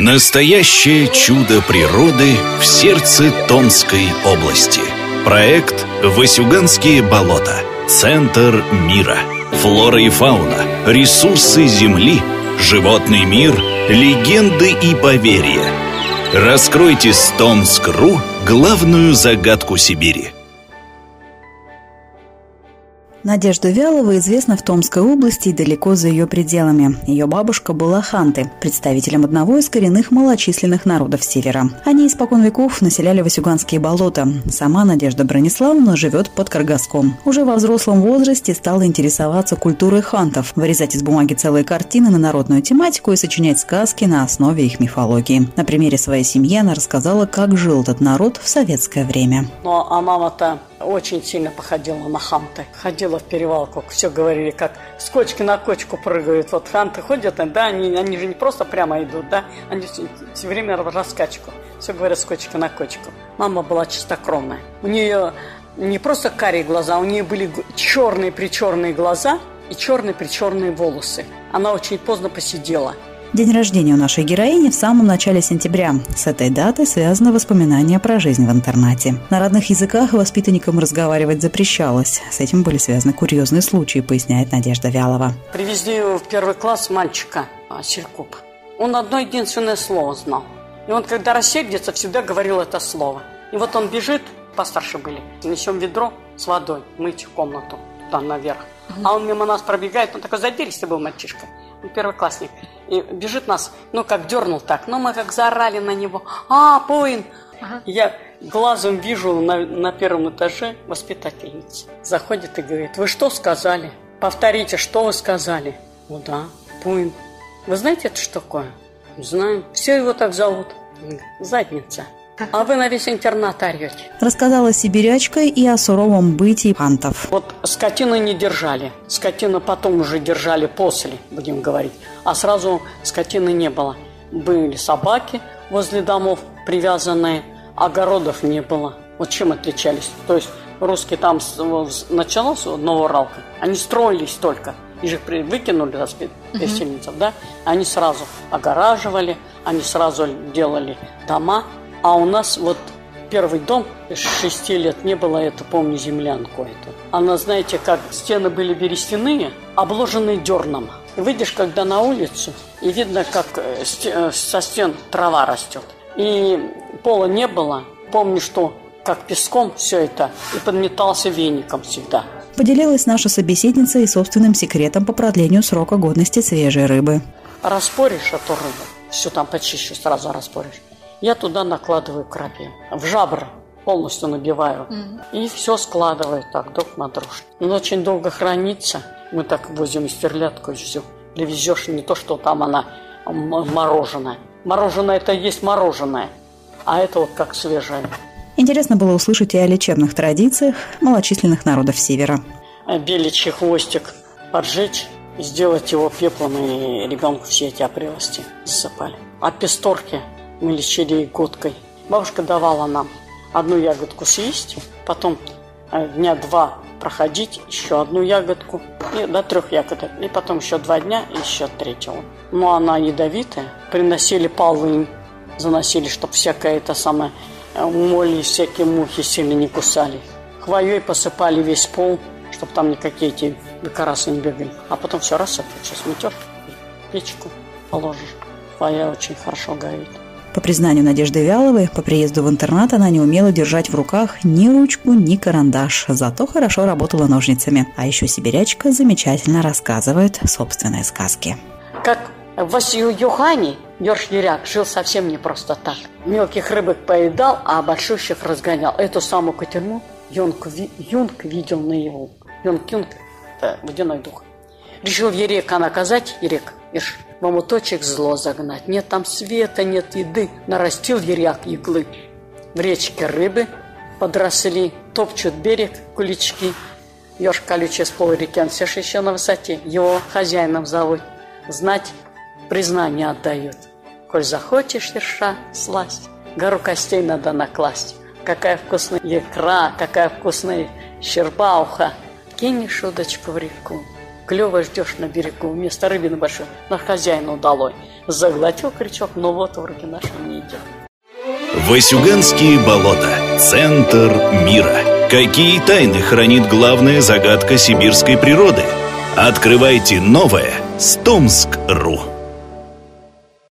Настоящее чудо природы в сердце Томской области. Проект «Васюганские болота. Центр мира». Флора и фауна, ресурсы Земли, животный мир, легенды и поверья. Раскройте с Томск.ру главную загадку Сибири – Надежда Вялова известна в Томской области и далеко за ее пределами. Ее бабушка была ханты, представителем одного из коренных малочисленных народов Севера. Они испокон веков населяли Васюганские болота. Сама Надежда Брониславовна живет под Каргаском. Уже во взрослом возрасте стала интересоваться культурой хантов, вырезать из бумаги целые картины на народную тематику и сочинять сказки на основе их мифологии. На примере своей семьи она рассказала, как жил этот народ в советское время. Ну, а мама-то очень сильно походила на ханты. Ходила ходила в перевалку, все говорили, как с кочки на кочку прыгают. Вот ханты ходят, да, они, они же не просто прямо идут, да, они все, все время раскачку. Все говорят с кочки на кочку. Мама была чистокровная. У нее не просто карие глаза, у нее были черные-причерные глаза и черные-причерные волосы. Она очень поздно посидела. День рождения у нашей героини в самом начале сентября. С этой датой связаны воспоминания про жизнь в интернате. На родных языках воспитанникам разговаривать запрещалось. С этим были связаны курьезные случаи, поясняет Надежда Вялова. Привезли в первый класс мальчика а, Серкуп. Он одно единственное слово знал. И он, когда рассердится, всегда говорил это слово. И вот он бежит, постарше были, несем ведро с водой, мыть комнату, там наверх. А он мимо нас пробегает, он такой задиристый был мальчишка первоклассник. И бежит нас, ну, как дернул так. Ну, мы как заорали на него. А, Поин! Ага. Я глазом вижу на, на первом этаже воспитательница. Заходит и говорит, вы что сказали? Повторите, что вы сказали? Ну да, Поин. Вы знаете, это что такое? Знаем. Все его так зовут. Задница. А вы на весь интернат орете. Рассказала сибирячка и о суровом бытии хантов. Вот скотину не держали. Скотину потом уже держали после, будем говорить. А сразу скотины не было. Были собаки возле домов привязанные, огородов не было. Вот чем отличались? То есть русские там началось Новоуралка, они строились только. Их же выкинули переселенцев, uh-huh. да? Они сразу огораживали, они сразу делали дома, а у нас вот первый дом шести лет не было, это помню, землянку эту. Она, знаете, как стены были берестяные, обложенные дерном. Выйдешь, когда на улицу, и видно, как э, э, со стен трава растет. И пола не было. Помню, что как песком все это, и подметался веником всегда. Поделилась наша собеседница и собственным секретом по продлению срока годности свежей рыбы. Распоришь эту рыбу, все там почище сразу распоришь я туда накладываю крапиву. В жабры полностью набиваю. Mm-hmm. И все складываю так, друг на дружку. Но очень долго хранится. Мы так возим стерлядку и все. Привезешь не то, что там она мороженое. Мороженое это есть мороженое. А это вот как свежее. Интересно было услышать и о лечебных традициях малочисленных народов Севера. Беличий хвостик поджечь, сделать его пеплом и ребенку все эти опрелости засыпали. А песторки мы лечили годкой. Бабушка давала нам одну ягодку съесть, потом э, дня два проходить, еще одну ягодку, и до трех ягодок, и потом еще два дня, и еще третьего. Но она ядовитая. Приносили полынь, заносили, чтобы всякая это самое э, моли, всякие мухи сильно не кусали. Хвоей посыпали весь пол, чтобы там никакие эти бекарасы не бегали. А потом все рассыпать, сейчас метешь, печку положишь. Хвоя очень хорошо горит. По признанию Надежды Вяловой, по приезду в интернат она не умела держать в руках ни ручку, ни карандаш, зато хорошо работала ножницами. А еще сибирячка замечательно рассказывает собственные сказки. Как в Васию Юхани Ёрш Юряк жил совсем не просто так. Мелких рыбок поедал, а большущих разгонял. Эту самую кутерьму Юнг, Юнг видел наяву. Юнг – это водяной дух. Решил Ерека наказать, Ерек, Ишь, в омуточек зло загнать. Нет там света, нет еды. Нарастил еряк иглы. В речке рыбы подросли, топчут берег кулички. Ёж колючий с полурекен, все еще на высоте. Его хозяином зовут. Знать, признание отдают. Коль захочешь ерша сласть, гору костей надо накласть. Какая вкусная икра, какая вкусная щербауха. Кинешь удочку в реку, клево ждешь на берегу, вместо рыбины большой, на хозяина удалой. Заглотил крючок, но вот вроде нашего не идет. Васюганские болота. Центр мира. Какие тайны хранит главная загадка сибирской природы? Открывайте новое с Томск.ру.